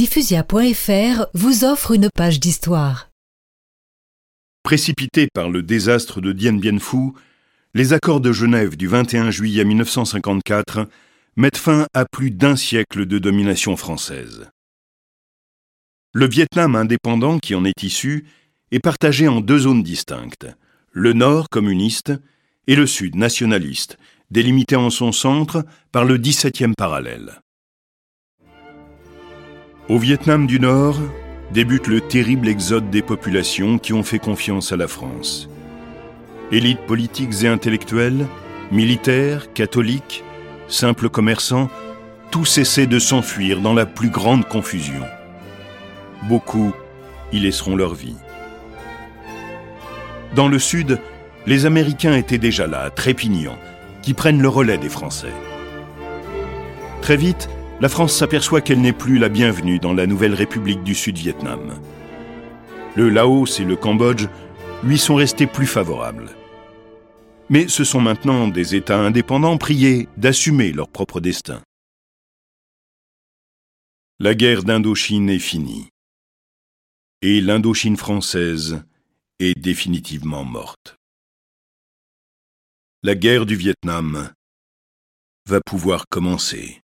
Diffusia.fr vous offre une page d'histoire. Précipités par le désastre de Dien Bien Phu, les accords de Genève du 21 juillet 1954 mettent fin à plus d'un siècle de domination française. Le Vietnam indépendant qui en est issu est partagé en deux zones distinctes, le nord communiste et le sud nationaliste, délimité en son centre par le 17e parallèle. Au Vietnam du Nord débute le terrible exode des populations qui ont fait confiance à la France. Élites politiques et intellectuelles, militaires, catholiques, simples commerçants, tous essaient de s'enfuir dans la plus grande confusion. Beaucoup y laisseront leur vie. Dans le sud, les Américains étaient déjà là, trépignants, qui prennent le relais des Français. Très vite, la France s'aperçoit qu'elle n'est plus la bienvenue dans la nouvelle République du Sud-Vietnam. Le Laos et le Cambodge lui sont restés plus favorables. Mais ce sont maintenant des États indépendants priés d'assumer leur propre destin. La guerre d'Indochine est finie. Et l'Indochine française est définitivement morte. La guerre du Vietnam va pouvoir commencer.